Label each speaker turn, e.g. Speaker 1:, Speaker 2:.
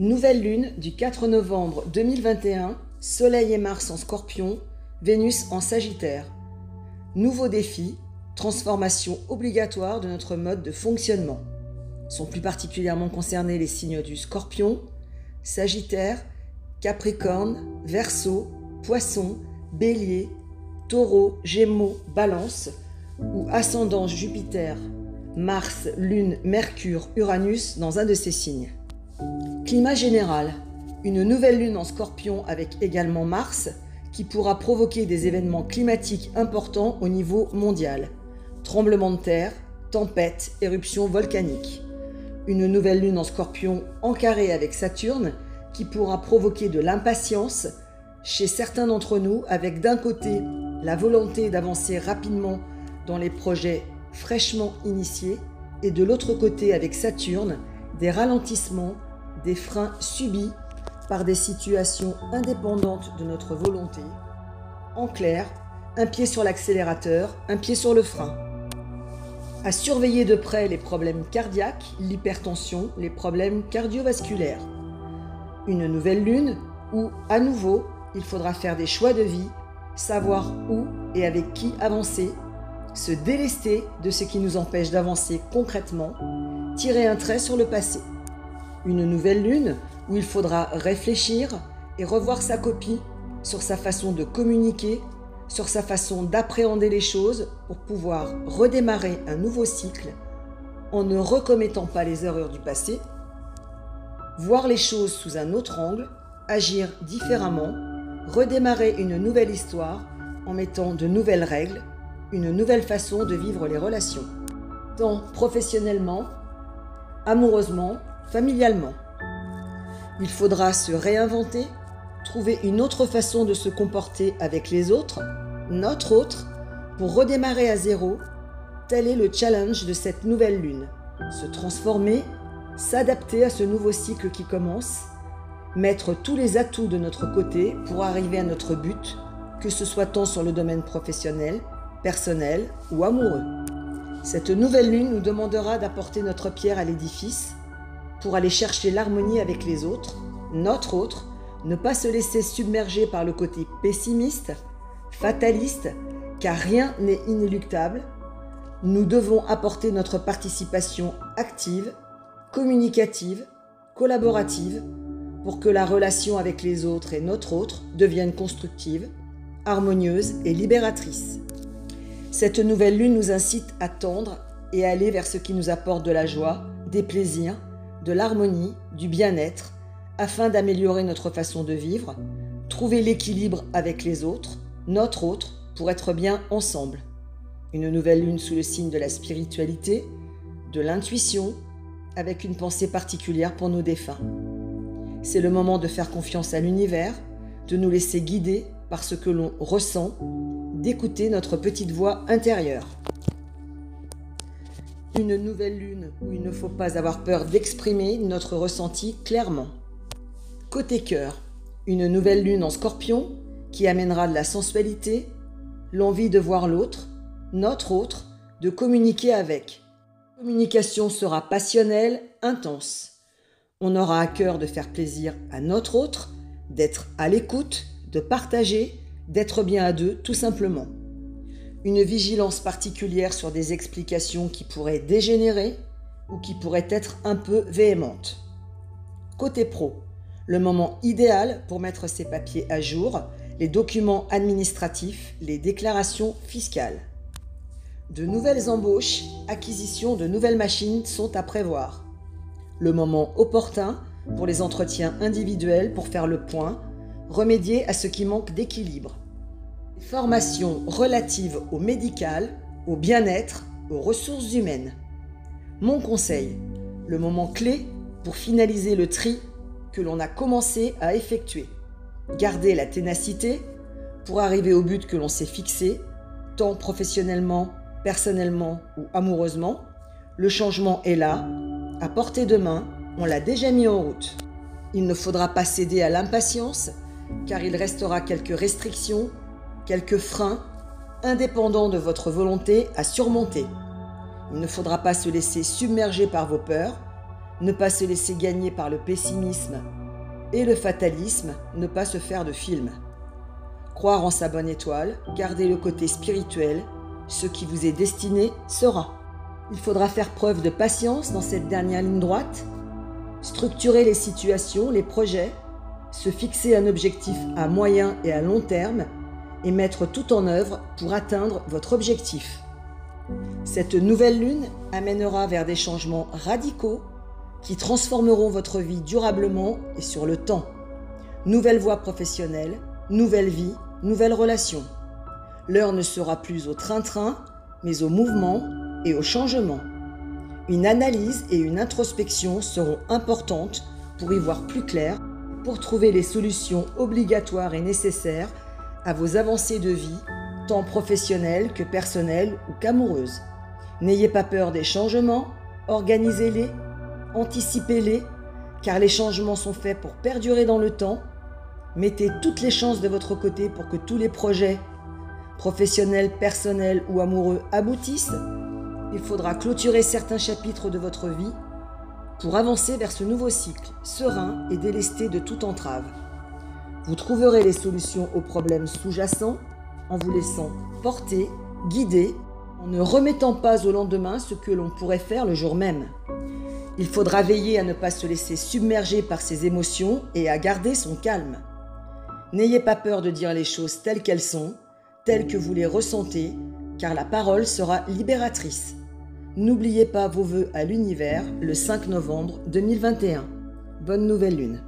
Speaker 1: Nouvelle lune du 4 novembre 2021, Soleil et Mars en scorpion, Vénus en sagittaire. Nouveau défi, transformation obligatoire de notre mode de fonctionnement. Sont plus particulièrement concernés les signes du scorpion, sagittaire, capricorne, verseau, poisson, bélier, taureau, gémeaux, balance ou ascendant Jupiter, Mars, Lune, Mercure, Uranus dans un de ces signes. Climat général. Une nouvelle lune en scorpion avec également Mars qui pourra provoquer des événements climatiques importants au niveau mondial. Tremblements de terre, tempêtes, éruptions volcaniques. Une nouvelle lune en scorpion en carré avec Saturne qui pourra provoquer de l'impatience chez certains d'entre nous avec d'un côté la volonté d'avancer rapidement dans les projets fraîchement initiés et de l'autre côté avec Saturne des ralentissements, des freins subis par des situations indépendantes de notre volonté. En clair, un pied sur l'accélérateur, un pied sur le frein. À surveiller de près les problèmes cardiaques, l'hypertension, les problèmes cardiovasculaires. Une nouvelle lune où, à nouveau, il faudra faire des choix de vie, savoir où et avec qui avancer, se délester de ce qui nous empêche d'avancer concrètement, tirer un trait sur le passé. Une nouvelle lune où il faudra réfléchir et revoir sa copie sur sa façon de communiquer, sur sa façon d'appréhender les choses pour pouvoir redémarrer un nouveau cycle en ne recommettant pas les erreurs du passé, voir les choses sous un autre angle, agir différemment, redémarrer une nouvelle histoire en mettant de nouvelles règles, une nouvelle façon de vivre les relations, tant professionnellement, amoureusement, familialement. Il faudra se réinventer, trouver une autre façon de se comporter avec les autres, notre autre, pour redémarrer à zéro. Tel est le challenge de cette nouvelle lune. Se transformer, s'adapter à ce nouveau cycle qui commence, mettre tous les atouts de notre côté pour arriver à notre but, que ce soit tant sur le domaine professionnel, personnel ou amoureux. Cette nouvelle lune nous demandera d'apporter notre pierre à l'édifice pour aller chercher l'harmonie avec les autres, notre autre, ne pas se laisser submerger par le côté pessimiste, fataliste, car rien n'est inéluctable. Nous devons apporter notre participation active, communicative, collaborative, pour que la relation avec les autres et notre autre devienne constructive, harmonieuse et libératrice. Cette nouvelle lune nous incite à tendre et à aller vers ce qui nous apporte de la joie, des plaisirs, de l'harmonie, du bien-être, afin d'améliorer notre façon de vivre, trouver l'équilibre avec les autres, notre autre, pour être bien ensemble. Une nouvelle lune sous le signe de la spiritualité, de l'intuition, avec une pensée particulière pour nos défunts. C'est le moment de faire confiance à l'univers, de nous laisser guider par ce que l'on ressent, d'écouter notre petite voix intérieure une nouvelle lune où il ne faut pas avoir peur d'exprimer notre ressenti clairement. Côté cœur, une nouvelle lune en scorpion qui amènera de la sensualité, l'envie de voir l'autre, notre autre, de communiquer avec. La communication sera passionnelle, intense. On aura à cœur de faire plaisir à notre autre, d'être à l'écoute, de partager, d'être bien à deux tout simplement une vigilance particulière sur des explications qui pourraient dégénérer ou qui pourraient être un peu véhémentes. Côté pro, le moment idéal pour mettre ses papiers à jour, les documents administratifs, les déclarations fiscales. De nouvelles embauches, acquisitions de nouvelles machines sont à prévoir. Le moment opportun pour les entretiens individuels pour faire le point, remédier à ce qui manque d'équilibre. Formation relative au médical, au bien-être, aux ressources humaines. Mon conseil, le moment clé pour finaliser le tri que l'on a commencé à effectuer. Garder la ténacité pour arriver au but que l'on s'est fixé, tant professionnellement, personnellement ou amoureusement. Le changement est là, à portée de main, on l'a déjà mis en route. Il ne faudra pas céder à l'impatience, car il restera quelques restrictions quelques freins indépendants de votre volonté à surmonter. Il ne faudra pas se laisser submerger par vos peurs. ne pas se laisser gagner par le pessimisme et le fatalisme, ne pas se faire de film. Croire en sa bonne étoile, garder le côté spirituel, ce qui vous est destiné sera. Il faudra faire preuve de patience dans cette dernière ligne droite, structurer les situations, les projets, se fixer un objectif à moyen et à long terme et mettre tout en œuvre pour atteindre votre objectif. Cette nouvelle lune amènera vers des changements radicaux qui transformeront votre vie durablement et sur le temps. Nouvelle voie professionnelle, nouvelle vie, nouvelles relations. L'heure ne sera plus au train-train, mais au mouvement et au changement. Une analyse et une introspection seront importantes pour y voir plus clair, pour trouver les solutions obligatoires et nécessaires à vos avancées de vie, tant professionnelles que personnelles ou qu'amoureuses. N'ayez pas peur des changements, organisez-les, anticipez-les, car les changements sont faits pour perdurer dans le temps. Mettez toutes les chances de votre côté pour que tous les projets, professionnels, personnels ou amoureux, aboutissent. Il faudra clôturer certains chapitres de votre vie pour avancer vers ce nouveau cycle, serein et délesté de toute entrave. Vous trouverez les solutions aux problèmes sous-jacents en vous laissant porter, guider, en ne remettant pas au lendemain ce que l'on pourrait faire le jour même. Il faudra veiller à ne pas se laisser submerger par ses émotions et à garder son calme. N'ayez pas peur de dire les choses telles qu'elles sont, telles que vous les ressentez, car la parole sera libératrice. N'oubliez pas vos vœux à l'univers le 5 novembre 2021. Bonne nouvelle lune.